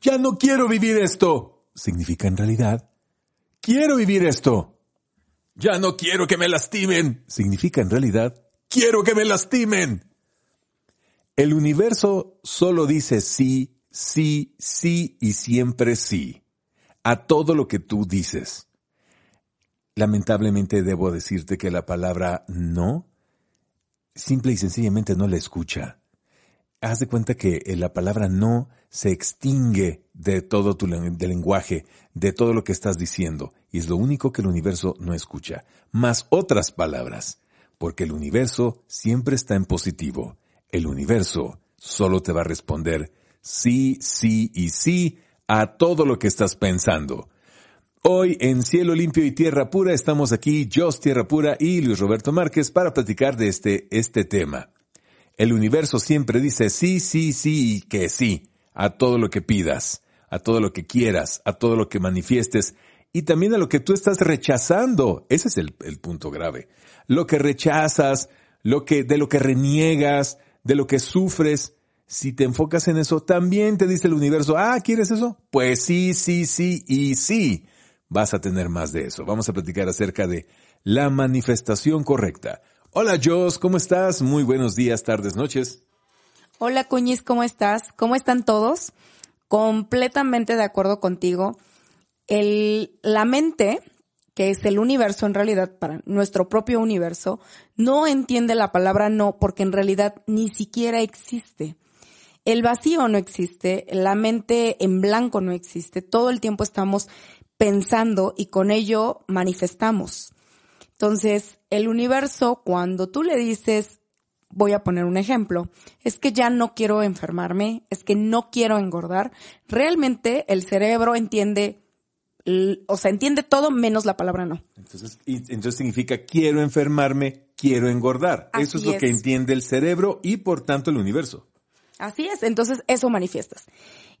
Ya no quiero vivir esto. Significa en realidad, quiero vivir esto. Ya no quiero que me lastimen. Significa en realidad, quiero que me lastimen. El universo solo dice sí, sí, sí y siempre sí a todo lo que tú dices. Lamentablemente debo decirte que la palabra no simple y sencillamente no la escucha haz de cuenta que eh, la palabra no se extingue de todo tu lenguaje, de todo lo que estás diciendo, y es lo único que el universo no escucha, más otras palabras, porque el universo siempre está en positivo. El universo solo te va a responder sí, sí y sí a todo lo que estás pensando. Hoy en Cielo Limpio y Tierra Pura estamos aquí, Jos Tierra Pura y Luis Roberto Márquez para platicar de este, este tema. El universo siempre dice sí, sí, sí y que sí a todo lo que pidas, a todo lo que quieras, a todo lo que manifiestes y también a lo que tú estás rechazando. Ese es el, punto grave. Lo que rechazas, lo que, de lo que reniegas, de lo que sufres, si te enfocas en eso, también te dice el universo, ah, ¿quieres eso? Pues sí, sí, sí y sí. Vas a tener más de eso. Vamos a platicar acerca de la manifestación correcta. Hola Jos, ¿cómo estás? Muy buenos días, tardes, noches. Hola Cuñiz, ¿cómo estás? ¿Cómo están todos? Completamente de acuerdo contigo. El, la mente, que es el universo en realidad, para nuestro propio universo, no entiende la palabra no porque en realidad ni siquiera existe. El vacío no existe, la mente en blanco no existe, todo el tiempo estamos pensando y con ello manifestamos. Entonces, el universo, cuando tú le dices, voy a poner un ejemplo, es que ya no quiero enfermarme, es que no quiero engordar, realmente el cerebro entiende, o sea, entiende todo menos la palabra no. Entonces, entonces significa quiero enfermarme, quiero engordar. eso es lo que entiende el cerebro y por tanto el universo. Así es, entonces eso manifiestas.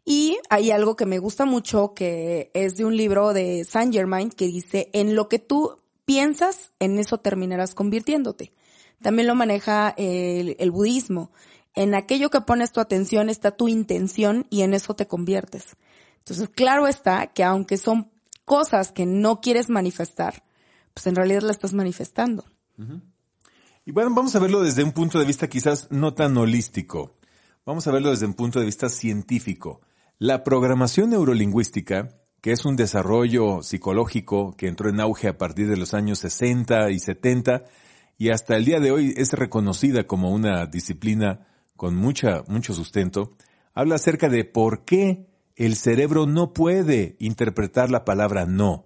Y hay algo que me gusta mucho que es de un libro de Saint Germain que dice, en lo que tú piensas, en eso terminarás convirtiéndote. También lo maneja el, budismo. En aquello que pones tu atención está tu intención y en eso te conviertes. Entonces, claro está que aunque son cosas que no quieres manifestar, pues en realidad la estás manifestando. Y bueno, vamos a verlo desde un punto de vista quizás no tan holístico. Vamos a verlo desde un punto de vista científico. La programación neurolingüística que es un desarrollo psicológico que entró en auge a partir de los años 60 y 70 y hasta el día de hoy es reconocida como una disciplina con mucha, mucho sustento, habla acerca de por qué el cerebro no puede interpretar la palabra no.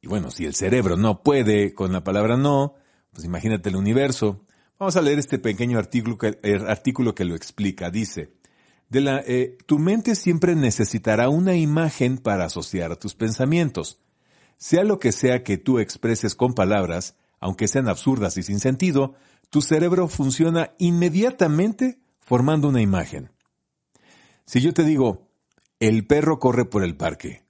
Y bueno, si el cerebro no puede con la palabra no, pues imagínate el universo. Vamos a leer este pequeño artículo que, artículo que lo explica. Dice, de la, eh, tu mente siempre necesitará una imagen para asociar a tus pensamientos. Sea lo que sea que tú expreses con palabras, aunque sean absurdas y sin sentido, tu cerebro funciona inmediatamente formando una imagen. Si yo te digo, el perro corre por el parque,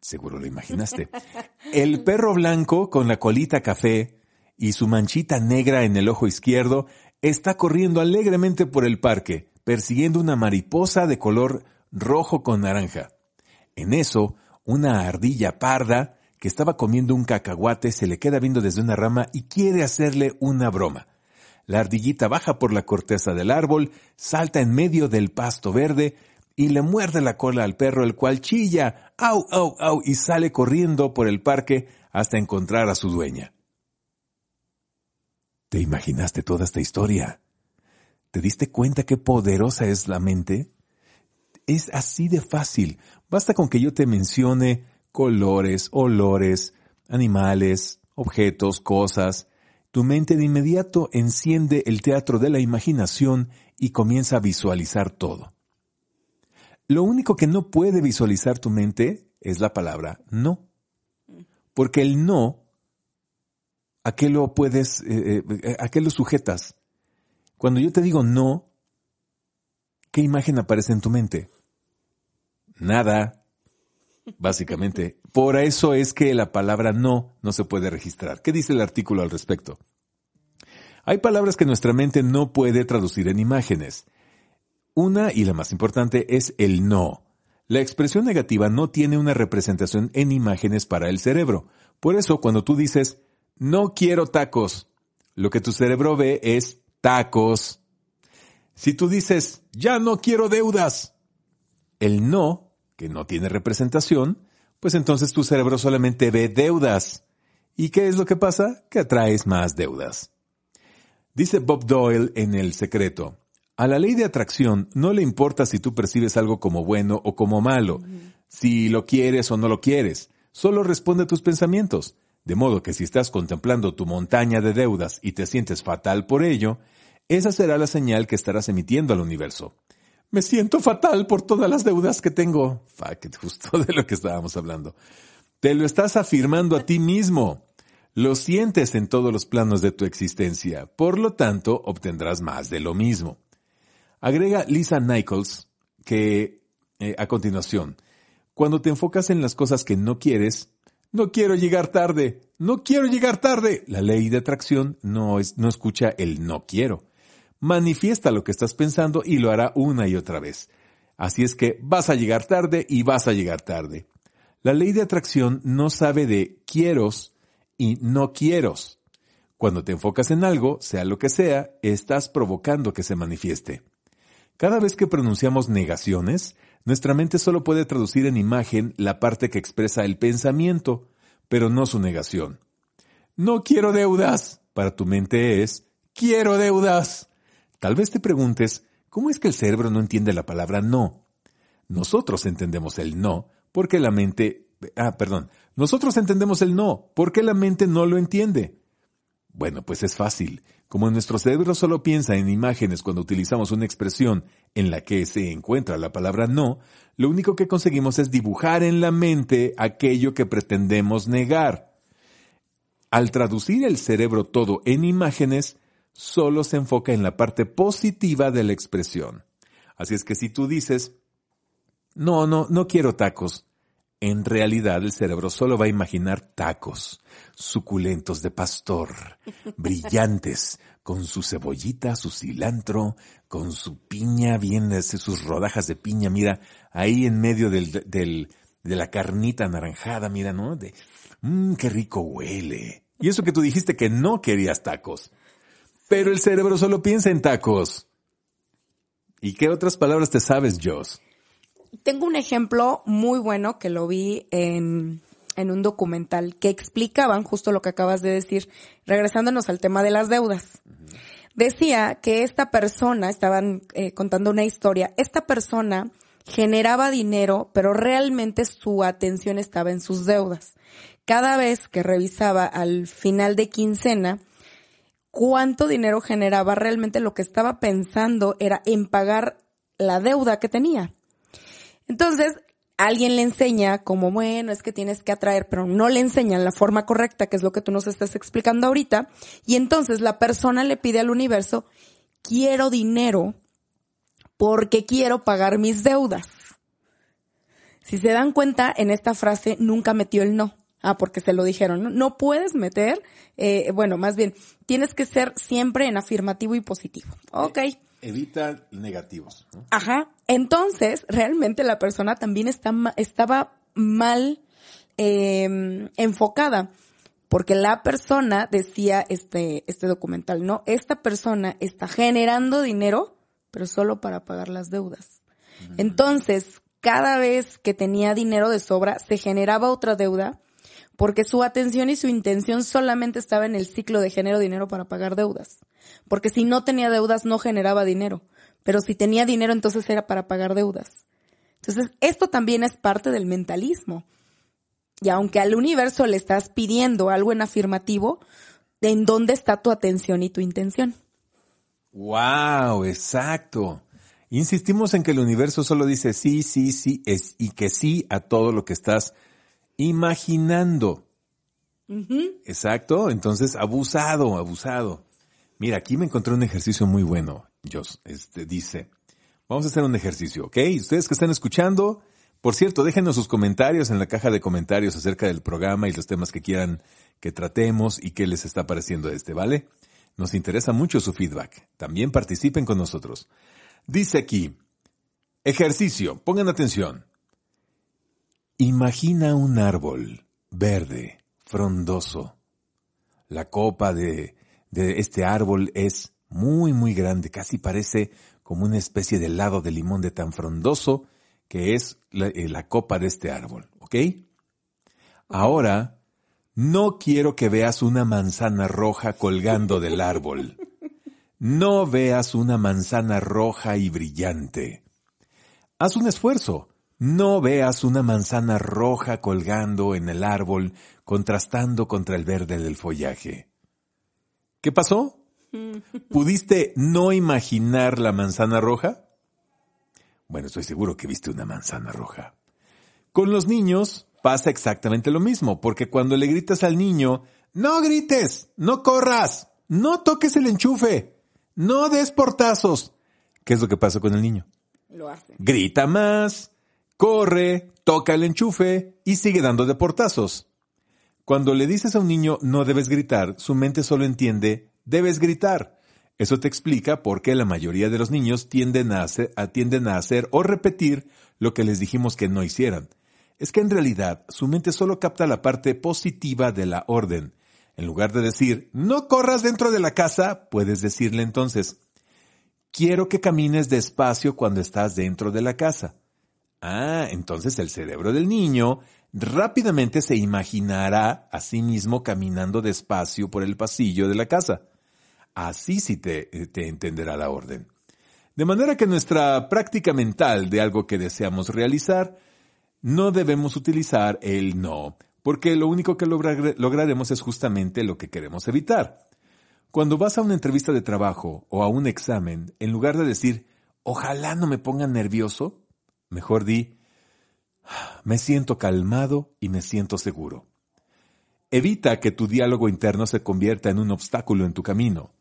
seguro lo imaginaste. El perro blanco con la colita café y su manchita negra en el ojo izquierdo está corriendo alegremente por el parque, persiguiendo una mariposa de color rojo con naranja. En eso, una ardilla parda que estaba comiendo un cacahuate se le queda viendo desde una rama y quiere hacerle una broma. La ardillita baja por la corteza del árbol, salta en medio del pasto verde y le muerde la cola al perro, el cual chilla, au, au, au, y sale corriendo por el parque hasta encontrar a su dueña. ¿Te imaginaste toda esta historia? ¿Te diste cuenta qué poderosa es la mente? Es así de fácil. Basta con que yo te mencione colores, olores, animales, objetos, cosas. tu mente de inmediato enciende el teatro de la imaginación y comienza a visualizar todo. Lo único que no puede visualizar tu mente es la palabra no. Porque el no, ¿a qué lo puedes, eh, eh, sujetas? Cuando yo te digo no, ¿qué imagen aparece en tu mente? Nada, básicamente. Por eso es que la palabra no no se puede registrar. ¿Qué dice el artículo al respecto? Hay palabras que nuestra mente no puede traducir en imágenes. Una, y la más importante, es el no. La expresión negativa no tiene una representación en imágenes para el cerebro. Por eso, cuando tú dices, no quiero tacos, lo que tu cerebro ve es tacos. Si tú dices, ya no quiero deudas, el no, que no tiene representación, pues entonces tu cerebro solamente ve deudas. ¿Y qué es lo que pasa? Que atraes más deudas. Dice Bob Doyle en El Secreto, a la ley de atracción no le importa si tú percibes algo como bueno o como malo, si lo quieres o no lo quieres, solo responde a tus pensamientos. De modo que si estás contemplando tu montaña de deudas y te sientes fatal por ello, esa será la señal que estarás emitiendo al universo. Me siento fatal por todas las deudas que tengo. Fuck justo de lo que estábamos hablando. Te lo estás afirmando a ti mismo. Lo sientes en todos los planos de tu existencia. Por lo tanto, obtendrás más de lo mismo. Agrega Lisa Nichols que, eh, a continuación, cuando te enfocas en las cosas que no quieres, no quiero llegar tarde, no quiero llegar tarde. La ley de atracción no, es, no escucha el no quiero. Manifiesta lo que estás pensando y lo hará una y otra vez. Así es que vas a llegar tarde y vas a llegar tarde. La ley de atracción no sabe de quieros y no quieros. Cuando te enfocas en algo, sea lo que sea, estás provocando que se manifieste. Cada vez que pronunciamos negaciones, nuestra mente solo puede traducir en imagen la parte que expresa el pensamiento, pero no su negación. No quiero deudas. Para tu mente es quiero deudas. Tal vez te preguntes, ¿cómo es que el cerebro no entiende la palabra no? Nosotros entendemos el no porque la mente... Ah, perdón. Nosotros entendemos el no porque la mente no lo entiende. Bueno, pues es fácil. Como nuestro cerebro solo piensa en imágenes cuando utilizamos una expresión en la que se encuentra la palabra no, lo único que conseguimos es dibujar en la mente aquello que pretendemos negar. Al traducir el cerebro todo en imágenes, solo se enfoca en la parte positiva de la expresión. Así es que si tú dices, no, no, no quiero tacos, en realidad el cerebro solo va a imaginar tacos, suculentos de pastor, brillantes, con su cebollita, su cilantro, con su piña, bien, sus rodajas de piña, mira, ahí en medio del, del, de la carnita anaranjada, mira, ¿no? De, mmm, qué rico huele. Y eso que tú dijiste que no querías tacos. Pero el cerebro solo piensa en tacos. ¿Y qué otras palabras te sabes, Joss? Tengo un ejemplo muy bueno que lo vi en, en un documental que explicaban justo lo que acabas de decir, regresándonos al tema de las deudas. Decía que esta persona, estaban eh, contando una historia, esta persona generaba dinero, pero realmente su atención estaba en sus deudas. Cada vez que revisaba al final de quincena, cuánto dinero generaba, realmente lo que estaba pensando era en pagar la deuda que tenía. Entonces, alguien le enseña como, bueno, es que tienes que atraer, pero no le enseñan la forma correcta, que es lo que tú nos estás explicando ahorita. Y entonces la persona le pide al universo, quiero dinero porque quiero pagar mis deudas. Si se dan cuenta, en esta frase nunca metió el no. Ah, porque se lo dijeron. No, puedes meter, eh, bueno, más bien, tienes que ser siempre en afirmativo y positivo. Ok. Evita negativos. Ajá. Entonces, realmente la persona también está, estaba mal em, enfocada. Porque la persona, decía este, este documental, ¿no? Esta persona está generando dinero, pero solo para pagar las deudas. Entonces, cada vez que tenía dinero de sobra, se generaba otra deuda porque su atención y su intención solamente estaba en el ciclo de genero dinero para pagar deudas. Porque si no tenía deudas no generaba dinero, pero si tenía dinero entonces era para pagar deudas. Entonces, esto también es parte del mentalismo. Y aunque al universo le estás pidiendo algo en afirmativo, en dónde está tu atención y tu intención. Wow, exacto. Insistimos en que el universo solo dice sí, sí, sí, es, y que sí a todo lo que estás imaginando. Exacto, entonces abusado, abusado. Mira, aquí me encontré un ejercicio muy bueno, Jos. Este dice, vamos a hacer un ejercicio, ¿ok? Ustedes que están escuchando, por cierto, déjenos sus comentarios en la caja de comentarios acerca del programa y los temas que quieran que tratemos y qué les está pareciendo este, ¿vale? Nos interesa mucho su feedback. También participen con nosotros. Dice aquí, ejercicio, pongan atención. Imagina un árbol verde, frondoso. La copa de, este árbol es muy, muy grande, casi parece como una especie de helado de limón de tan frondoso que es la, eh, la copa de este árbol, ¿ok? Ahora no quiero que veas una manzana roja colgando del árbol. No veas una manzana roja y brillante. Haz un esfuerzo. No veas una manzana roja colgando en el árbol, contrastando contra el verde del follaje. ¿Qué pasó? ¿Pudiste no imaginar la manzana roja? Bueno, estoy seguro que viste una manzana roja. Con los niños, pasa exactamente lo mismo, porque cuando le gritas al niño, no grites, no corras, no toques el enchufe, no des portazos, ¿qué es lo que pasa con el niño? Lo hace. Grita más, corre, toca el enchufe y sigue dando de portazos. Cuando le dices a un niño no debes gritar, su mente solo entiende debes gritar. Eso te explica por qué la mayoría de los niños tienden a hacer, tienden a hacer o repetir lo que les dijimos que no hicieran es que en realidad su mente solo capta la parte positiva de la orden. En lugar de decir, no corras dentro de la casa, puedes decirle entonces, quiero que camines despacio cuando estás dentro de la casa. Ah, entonces el cerebro del niño rápidamente se imaginará a sí mismo caminando despacio por el pasillo de la casa. Así sí te, te entenderá la orden. De manera que nuestra práctica mental de algo que deseamos realizar no debemos utilizar el no, porque lo único que lograremos es justamente lo que queremos evitar. Cuando vas a una entrevista de trabajo o a un examen, en lugar de decir, ojalá no me pongan nervioso, mejor di, me siento calmado y me siento seguro. Evita que tu diálogo interno se convierta en un obstáculo en tu camino.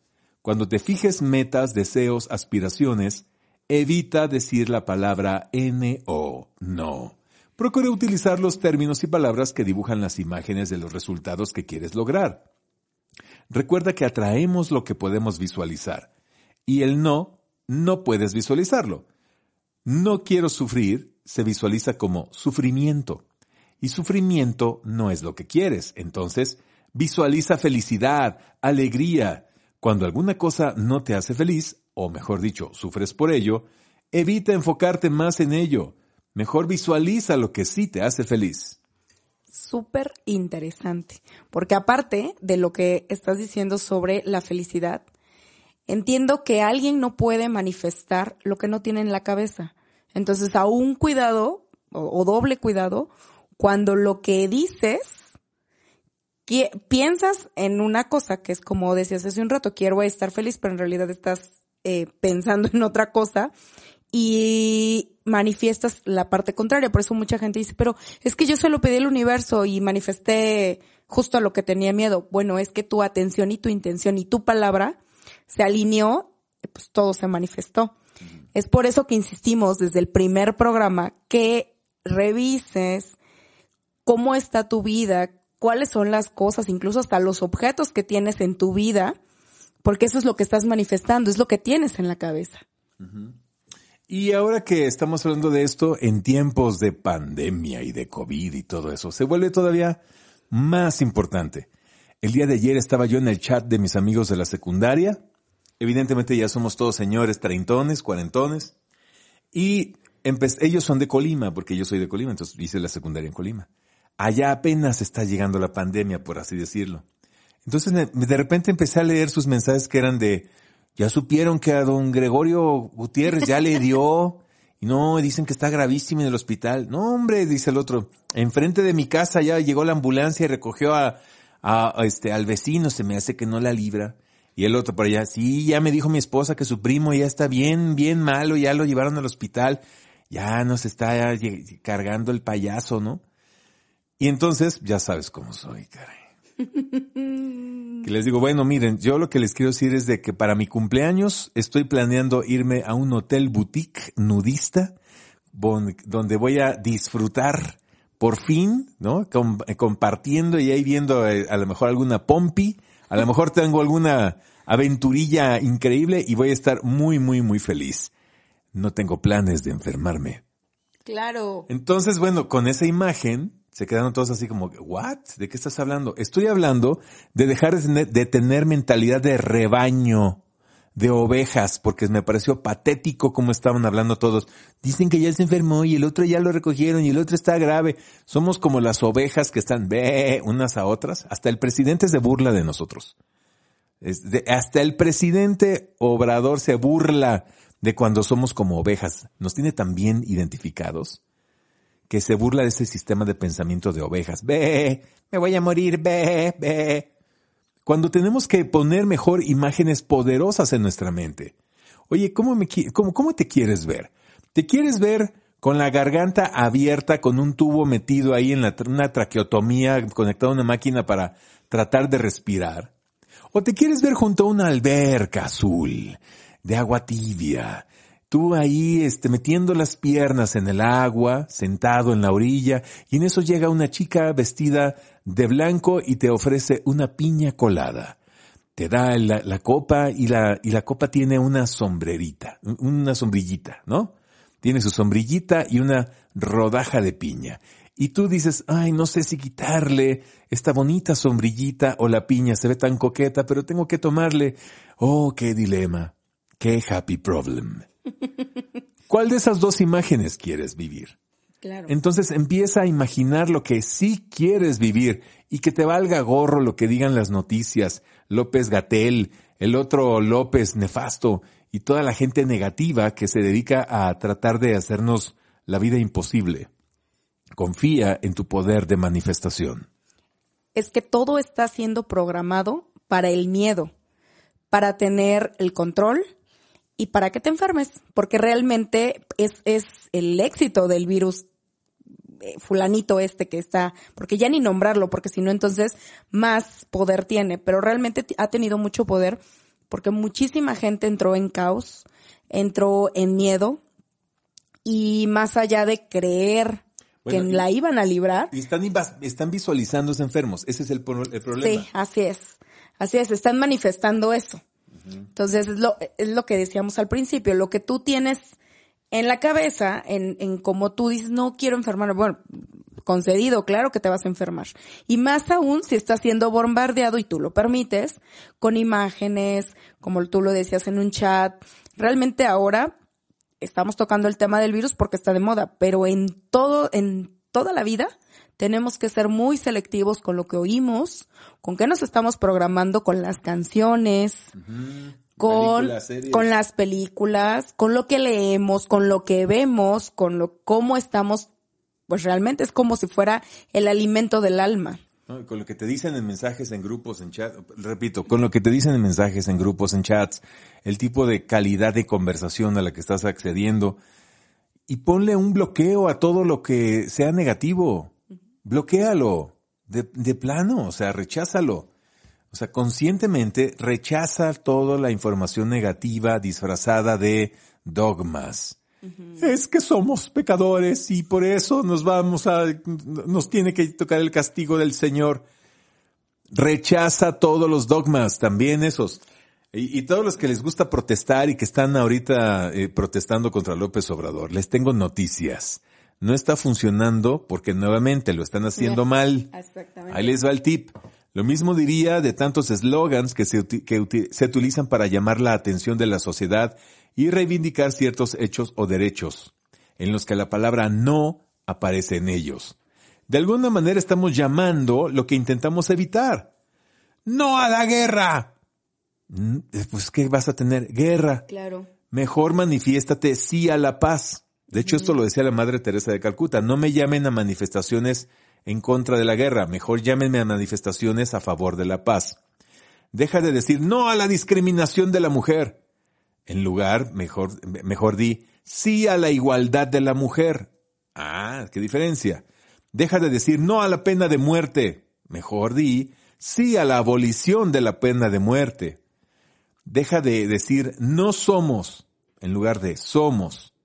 Cuando te fijes metas, deseos, aspiraciones, evita decir la palabra no, no. Procure utilizar los términos y palabras que dibujan las imágenes de los resultados que quieres lograr. Recuerda que atraemos lo que podemos visualizar y el no, no puedes visualizarlo. No quiero sufrir se visualiza como sufrimiento y sufrimiento no es lo que quieres. Entonces, visualiza felicidad, alegría. Cuando alguna cosa no te hace feliz, o mejor dicho, sufres por ello, evita enfocarte más en ello. Mejor visualiza lo que sí te hace feliz. Súper interesante, porque aparte de lo que estás diciendo sobre la felicidad, entiendo que alguien no puede manifestar lo que no tiene en la cabeza. Entonces, aún cuidado, o, doble cuidado, cuando lo que dices, piensas en una cosa que es como decías hace un rato, quiero estar feliz, pero en realidad estás eh, pensando en otra cosa y manifiestas la parte contraria. Por eso mucha gente dice, pero es que yo solo pedí el universo y manifesté justo a lo que tenía miedo. Bueno, es que tu atención y tu intención y tu palabra se alineó, pues todo se manifestó. Es por eso que insistimos desde el primer programa que revises cómo está tu vida, cuáles son las cosas, incluso hasta los objetos que tienes en tu vida, porque eso es lo que estás manifestando, es lo que tienes en la cabeza. Y ahora que estamos hablando de esto en tiempos de pandemia y de COVID y todo eso, se vuelve todavía más importante. El día de ayer estaba yo en el chat de mis amigos de la secundaria. Evidentemente ya somos todos señores treintones, cuarentones. Y ellos son de Colima, porque yo soy de Colima, entonces hice la secundaria en Colima. Allá apenas está llegando la pandemia, por así decirlo. Entonces de repente empecé a leer sus mensajes que eran de, ya supieron que a don Gregorio Gutiérrez ya le dio. Y no, dicen que está gravísimo en el hospital. No, hombre, dice el otro. Enfrente de mi casa ya llegó la ambulancia y recogió a, a, a este, al vecino se me hace que no la libra. Y el otro por allá, sí, ya me dijo mi esposa que su primo ya está bien, bien malo, ya lo llevaron al hospital, ya nos está cargando el payaso, ¿no? Y entonces, ya sabes cómo soy, caray. Que les digo, bueno, miren, yo lo que les quiero decir es de que para mi cumpleaños estoy planeando irme a un hotel boutique nudista donde voy a disfrutar por fin, ¿no? Com- compartiendo y ahí viendo eh, a lo mejor alguna pompi, a lo mejor tengo alguna aventurilla increíble y voy a estar muy, muy, muy feliz. No tengo planes de enfermarme. Claro. Entonces, bueno, con esa imagen se quedaron todos así como, ¿what? ¿De qué estás hablando? Estoy hablando de dejar de tener, mentalidad de rebaño, de ovejas, porque me pareció patético como estaban hablando todos. Dicen que ya se enfermó y el otro ya lo recogieron y el otro está grave. Somos como las ovejas que están ve unas a otras. Hasta el presidente se burla de nosotros. Hasta el presidente Obrador se burla de cuando somos como ovejas. Nos tiene tan bien identificados que se burla de ese sistema de pensamiento de ovejas. Ve, me voy a morir, ve, ve. Cuando tenemos que poner mejor imágenes poderosas en nuestra mente. Oye, ¿cómo, te quieres ver? ¿Te quieres ver con la garganta abierta, con un tubo metido ahí en la, una traqueotomía, conectado a una máquina para tratar de respirar? ¿O te quieres ver junto a una alberca azul, de agua tibia? Tú ahí, este, metiendo las piernas en el agua, sentado en la orilla, y en eso llega una chica vestida de blanco y te ofrece una piña colada. Te da la, la copa y la, y la copa tiene una sombrerita, una sombrillita, ¿no? Tiene su sombrillita y una rodaja de piña. Y tú dices, ay, no sé si quitarle esta bonita sombrillita o la piña, se ve tan coqueta, pero tengo que tomarle. Oh, qué dilema. Qué happy problem. ¿Cuál de esas dos imágenes quieres vivir? Claro. Entonces empieza a imaginar lo que sí quieres vivir y que te valga gorro lo que digan las noticias, López Gatel, el otro López nefasto y toda la gente negativa que se dedica a tratar de hacernos la vida imposible. Confía en tu poder de manifestación. es que todo está siendo programado para el miedo, para tener el control y para que te enfermes, porque realmente es, es el éxito del virus eh, fulanito este que está, porque ya ni nombrarlo, porque si no entonces más poder tiene, pero realmente ha tenido mucho poder porque muchísima gente entró en caos, entró en miedo y más allá de creer Bueno, que la iban a librar, Y están, están visualizándose enfermos. Ese es el, el problema. Sí, así es. Así es, están manifestando eso. Entonces, es lo, es lo que decíamos al principio, lo que tú tienes en la cabeza, en, en como tú dices, no quiero enfermarme, bueno, concedido, claro que te vas a enfermar. Y más aún si estás siendo bombardeado y tú lo permites, con imágenes, como tú lo decías en un chat. Realmente ahora estamos tocando el tema del virus porque está de moda, pero en todo, en toda la vida tenemos que ser muy selectivos con lo que oímos, con qué nos estamos programando con las canciones, con, las películas, con lo que leemos, con lo que vemos, con lo, cómo estamos, pues realmente es como si fuera el alimento del alma. ¿no? Con lo que te dicen en mensajes en grupos, en chat, repito, con lo que te dicen en mensajes en grupos, en chats, el tipo de calidad de conversación a la que estás accediendo, y ponle un bloqueo a todo lo que sea negativo. Bloquéalo, de, de plano, o sea, recházalo. O sea, conscientemente rechaza toda la información negativa disfrazada de dogmas. Es que somos pecadores y por eso nos vamos a, nos tiene que tocar el castigo del Señor. Rechaza todos los dogmas, también esos. Y, y todos los que les gusta protestar y que están ahorita eh, protestando contra López Obrador, les tengo noticias. No está funcionando porque nuevamente lo están haciendo mal. Exactamente. Ahí les va el tip. Lo mismo diría de tantos eslogans que, se, que se utilizan para llamar la atención de la sociedad y reivindicar ciertos hechos o derechos, en los que la palabra no aparece en ellos. De alguna manera estamos llamando lo que intentamos evitar. ¡No a la guerra! Mm, Pues, ¿qué vas a tener? Guerra. Claro. Mejor manifiéstate sí a la paz. De hecho, esto lo decía la Madre Teresa de Calcuta. No me llamen a manifestaciones en contra de la guerra, mejor llámenme a manifestaciones a favor de la paz. Deja de decir no a la discriminación de la mujer. En lugar, mejor, mejor di sí a la igualdad de la mujer. Ah, qué diferencia. Deja de decir no a la pena de muerte. Mejor di sí a la abolición de la pena de muerte. Deja de decir no somos en lugar de somos.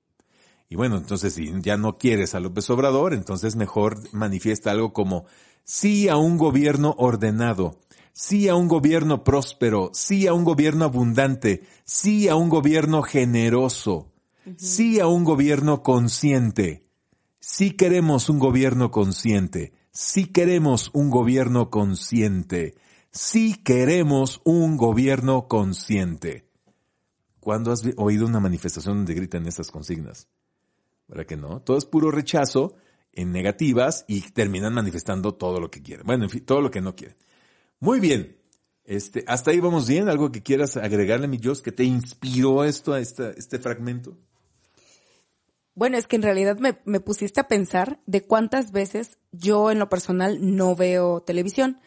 Y bueno, entonces si ya no quieres a López Obrador, entonces mejor manifiesta algo como sí a un gobierno ordenado, sí a un gobierno próspero, sí a un gobierno abundante, sí a un gobierno generoso, sí a un gobierno consciente. Sí queremos un gobierno consciente, sí queremos un gobierno consciente, sí queremos un gobierno consciente. ¿Cuándo has oído una manifestación donde gritan estas consignas? ¿Verdad que no? Todo es puro rechazo en negativas y terminan manifestando todo lo que quieren. Bueno, en fin, todo lo que no quieren. Muy bien. Este, hasta ahí vamos bien. ¿Algo que quieras agregarle, mi Dios, que te inspiró esto, a este fragmento? Bueno, es que en realidad me, me, pusiste a pensar de cuántas veces yo en lo personal no veo televisión,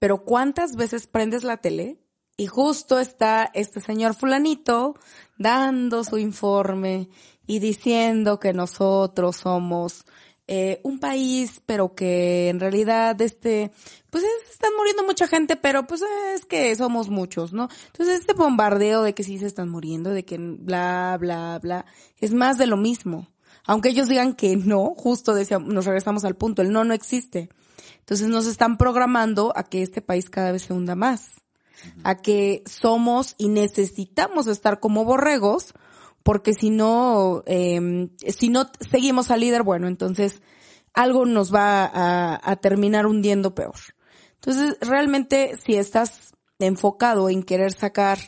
pero cuántas veces prendes la tele y justo está este señor fulanito dando su informe y diciendo que nosotros somos eh, un país, pero que en realidad este, pues están muriendo mucha gente, pero pues es que somos muchos, ¿no? Entonces este bombardeo de que sí se están muriendo, de que bla, bla, bla, es más de lo mismo. Aunque ellos digan que no, justo decíamos, nos regresamos al punto, el no no existe. Entonces nos están programando a que este país cada vez se hunda más, a que somos y necesitamos estar como borregos porque si no, eh, si no seguimos al líder, bueno, entonces algo nos va a, a terminar hundiendo peor. Entonces, realmente, si estás enfocado en querer sacar,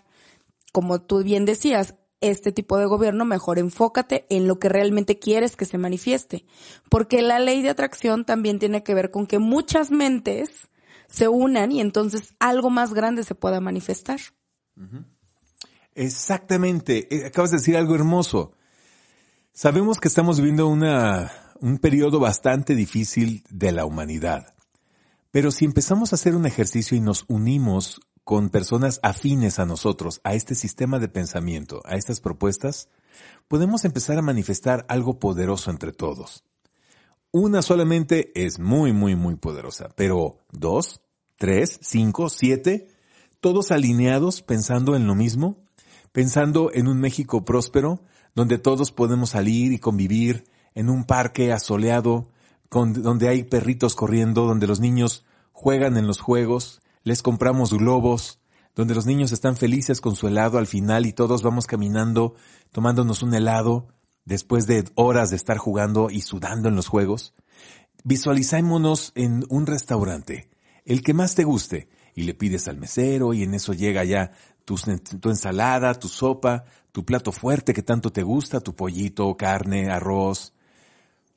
como tú bien decías, este tipo de gobierno, mejor enfócate en lo que realmente quieres que se manifieste. Porque la ley de atracción también tiene que ver con que muchas mentes se unan y entonces algo más grande se pueda manifestar. Exactamente. Eh, acabas de decir algo hermoso. Sabemos que estamos viviendo una, un periodo bastante difícil de la humanidad. Pero si empezamos a hacer un ejercicio y nos unimos con personas afines a nosotros, a este sistema de pensamiento, a estas propuestas, podemos empezar a manifestar algo poderoso entre todos. Una solamente es muy, muy, muy poderosa, pero dos, tres, cinco, siete, todos alineados pensando en lo mismo, pensando en un México próspero, donde todos podemos salir y convivir en un parque asoleado, donde hay perritos corriendo, donde los niños juegan en los juegos, les compramos globos, donde los niños están felices con su helado al final y todos vamos caminando, tomándonos un helado, después de horas de estar jugando y sudando en los juegos. Visualicémonos en un restaurante, el que más te guste, y le pides al mesero y en eso llega ya tu, ensalada, tu sopa, tu plato fuerte que tanto te gusta, tu pollito, carne, arroz.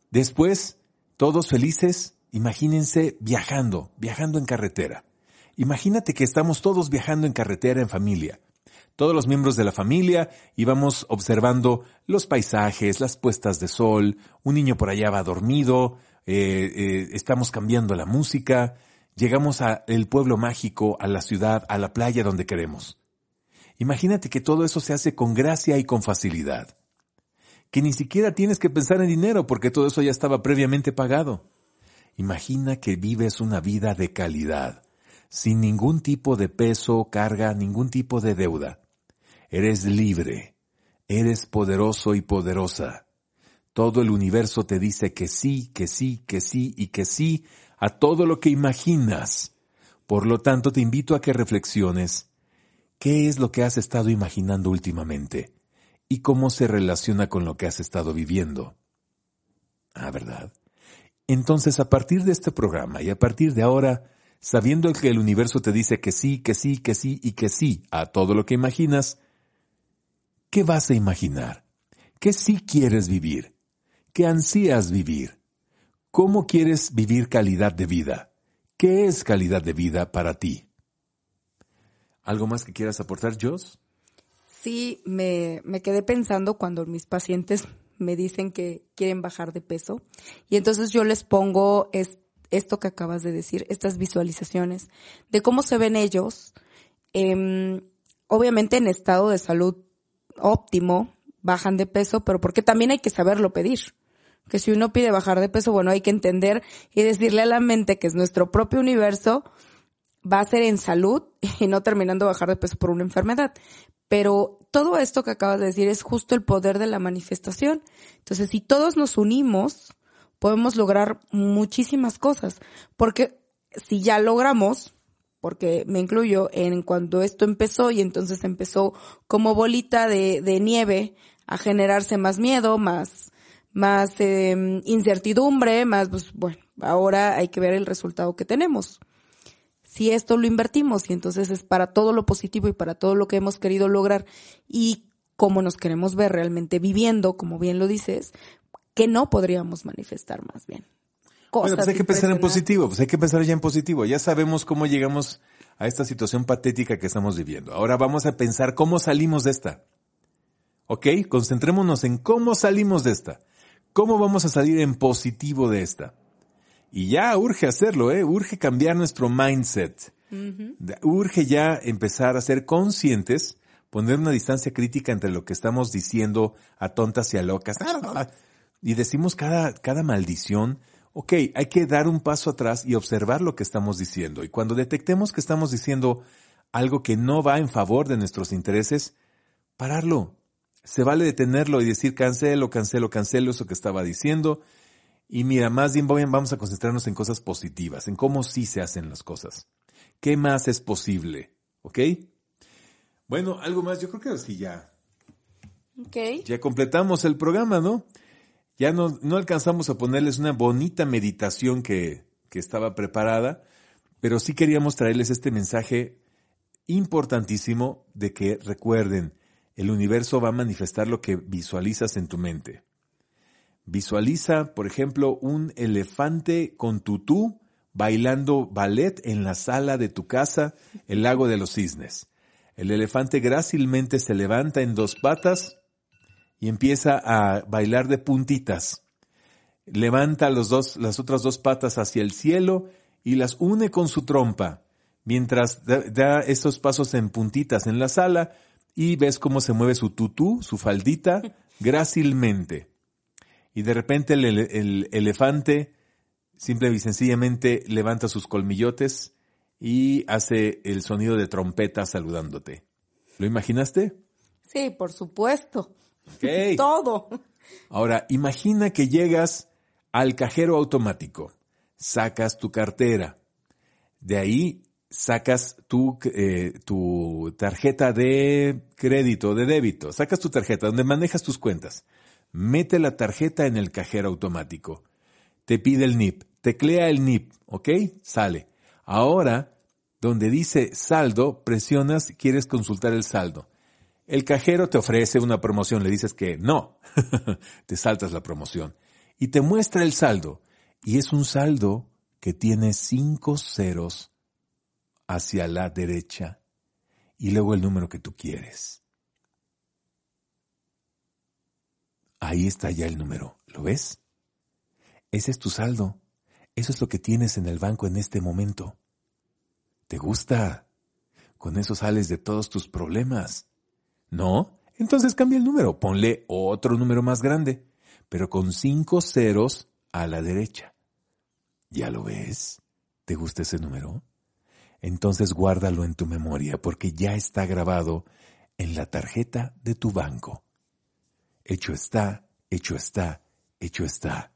Después, todos felices, imagínense viajando, viajando en carretera. Imagínate que estamos todos viajando en carretera en familia. Todos los miembros de la familia íbamos observando los paisajes, las puestas de sol, un niño por allá va dormido, eh, eh, estamos cambiando la música, llegamos al pueblo mágico, a la ciudad, a la playa donde queremos. Imagínate que todo eso se hace con gracia y con facilidad. Que ni siquiera tienes que pensar en dinero porque todo eso ya estaba previamente pagado. Imagina que vives una vida de calidad, sin ningún tipo de peso, carga, ningún tipo de deuda. Eres libre, eres poderoso y poderosa. Todo el universo te dice que sí, que sí, que sí y que sí a todo lo que imaginas. Por lo tanto, te invito a que reflexiones ¿Qué es lo que has estado imaginando últimamente? ¿Y cómo se relaciona con lo que has estado viviendo? Ah, ¿verdad? Entonces, a partir de este programa y a partir de ahora, sabiendo que el universo te dice que sí, que sí, que sí y que sí a todo lo que imaginas, ¿qué vas a imaginar? ¿Qué sí quieres vivir? ¿Qué ansías vivir? ¿Cómo quieres vivir calidad de vida? ¿Qué es calidad de vida para ti? ¿Algo más que quieras aportar, Jos? Sí, me, me quedé pensando cuando mis pacientes me dicen que quieren bajar de peso y entonces yo les pongo esto que acabas de decir, estas visualizaciones, de cómo se ven ellos, em, obviamente en estado de salud óptimo, bajan de peso, pero porque también hay que saberlo pedir. Que si uno pide bajar de peso, bueno, hay que entender y decirle a la mente que es nuestro propio universo, va a ser en salud y no terminando bajar de peso por una enfermedad. Pero todo esto que acabas de decir es justo el poder de la manifestación. Entonces, si todos nos unimos, podemos lograr muchísimas cosas. Porque si ya logramos, porque me incluyo en cuando esto empezó y entonces empezó como bolita de, de nieve a generarse más miedo, más, más eh, incertidumbre, más, pues bueno, ahora hay que ver el resultado que tenemos. Si esto lo invertimos y entonces es para todo lo positivo y para todo lo que hemos querido lograr y cómo nos queremos ver realmente viviendo, como bien lo dices, que no podríamos manifestar más bien. Cosas bueno, pues hay que pensar en positivo, pues hay que pensar ya en positivo. Ya sabemos cómo llegamos a esta situación patética que estamos viviendo. Ahora vamos a pensar cómo salimos de esta. ¿Ok? Concentrémonos en cómo salimos de esta. ¿Cómo vamos a salir en positivo de esta? Y ya urge hacerlo, ¿eh? Urge cambiar nuestro mindset. Urge ya empezar a ser conscientes, poner una distancia crítica entre lo que estamos diciendo a tontas y a locas. Y decimos cada, cada maldición. Ok, hay que dar un paso atrás y observar lo que estamos diciendo. Y cuando detectemos que estamos diciendo algo que no va en favor de nuestros intereses, pararlo. Se vale detenerlo y decir cancelo, cancelo, cancelo eso que estaba diciendo y mira, más bien vamos a concentrarnos en cosas positivas, en cómo sí se hacen las cosas. ¿Qué más es posible? ¿Ok? Bueno, algo más, yo creo que así ya. Ok. Ya completamos el programa, ¿no? Ya no, no alcanzamos a ponerles una bonita meditación que, que estaba preparada, pero sí queríamos traerles este mensaje importantísimo de que recuerden, el universo va a manifestar lo que visualizas en tu mente. Visualiza, por ejemplo, un elefante con tutú bailando ballet en la sala de tu casa, el lago de los cisnes. El elefante grácilmente se levanta en dos patas y empieza a bailar de puntitas. Levanta los dos, las otras dos patas hacia el cielo y las une con su trompa, mientras da, da estos pasos en puntitas en la sala y ves cómo se mueve su tutú, su faldita, grácilmente y de repente el, elefante simple y sencillamente levanta sus colmillotes y hace el sonido de trompeta saludándote. ¿Lo imaginaste? Sí, por supuesto. Okay. Todo. Ahora, imagina que llegas al cajero automático, sacas tu cartera, de ahí sacas tu, eh, tu tarjeta de crédito, de débito, sacas tu tarjeta donde manejas tus cuentas mete la tarjeta en el cajero automático. Te pide el NIP, teclea el NIP, ¿ok? Sale. Ahora, donde dice saldo, presionas, quieres consultar el saldo. El cajero te ofrece una promoción, le dices que no, te saltas la promoción y te muestra el saldo. Y es un saldo que tiene cinco ceros hacia la derecha y luego el número que tú quieres. Ahí está ya el número, ¿lo ves? Ese es tu saldo. Eso es lo que tienes en el banco en este momento. ¿Te gusta? Con eso sales de todos tus problemas. ¿No? Entonces cambia el número, ponle otro número más grande, pero con cinco ceros a la derecha. ¿Ya lo ves? ¿Te gusta ese número? Entonces guárdalo en tu memoria porque ya está grabado en la tarjeta de tu banco. Hecho está, hecho está, hecho está.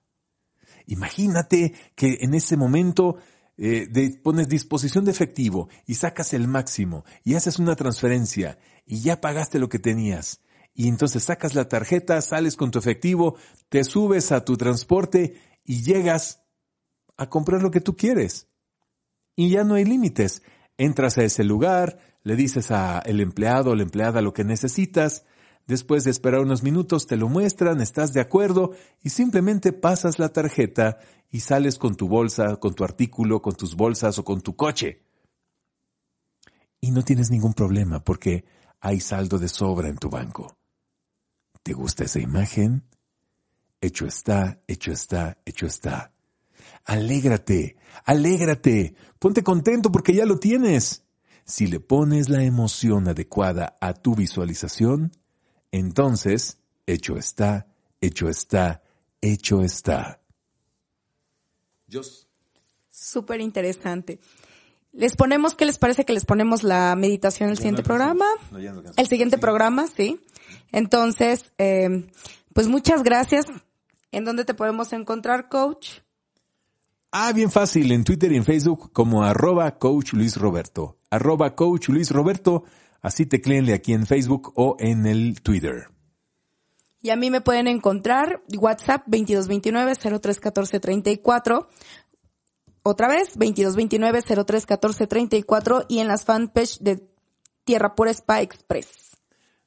Imagínate que en ese momento eh, pones disposición de efectivo y sacas el máximo y haces una transferencia y ya pagaste lo que tenías. Y entonces sacas la tarjeta, sales con tu efectivo, te subes a tu transporte y llegas a comprar lo que tú quieres. Y ya no hay límites. Entras a ese lugar, le dices al empleado o la empleada lo que necesitas, Después de esperar unos minutos te lo muestran, estás de acuerdo y simplemente pasas la tarjeta y sales con tu bolsa, con tu artículo, con tus bolsas o con tu coche. Y no tienes ningún problema porque hay saldo de sobra en tu banco. ¿Te gusta esa imagen? Hecho está, hecho está, hecho está. Alégrate, alégrate, ponte contento porque ya lo tienes. Si le pones la emoción adecuada a tu visualización, entonces, hecho está, hecho está, hecho está. Dios. Súper interesante. Les ponemos, ¿qué les parece que les ponemos la meditación el siguiente programa? el siguiente programa, sí. Entonces, eh, pues muchas gracias. ¿En dónde te podemos encontrar, coach? Ah, bien fácil, en Twitter y en Facebook como arroba coach Luis Roberto. Arroba coach Luis Roberto, así tecleenle aquí en Facebook o en el Twitter. Y a mí me pueden encontrar WhatsApp 2229-031434. Otra vez, 2229-031434 y en las fanpage de Tierra Pura Spa Express.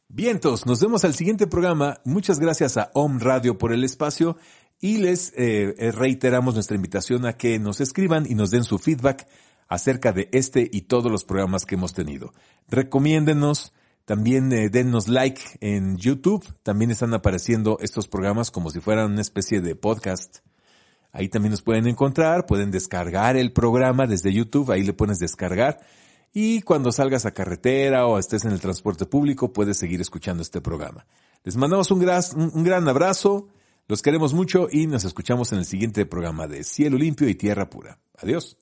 Vientos, nos vemos al siguiente programa. Muchas gracias a Om Radio por el espacio y les eh, eh, reiteramos nuestra invitación a que nos escriban y nos den su feedback acerca de este y todos los programas que hemos tenido. Recomiéndenos, también eh, dennos like en YouTube, también están apareciendo estos programas como si fueran una especie de podcast. Ahí también nos pueden encontrar, pueden descargar el programa desde YouTube, ahí le pones descargar y cuando salgas a carretera o estés en el transporte público puedes seguir escuchando este programa. Les mandamos un gran, un gran abrazo. Los queremos mucho y nos escuchamos en el siguiente programa de Cielo Limpio y Tierra Pura. Adiós.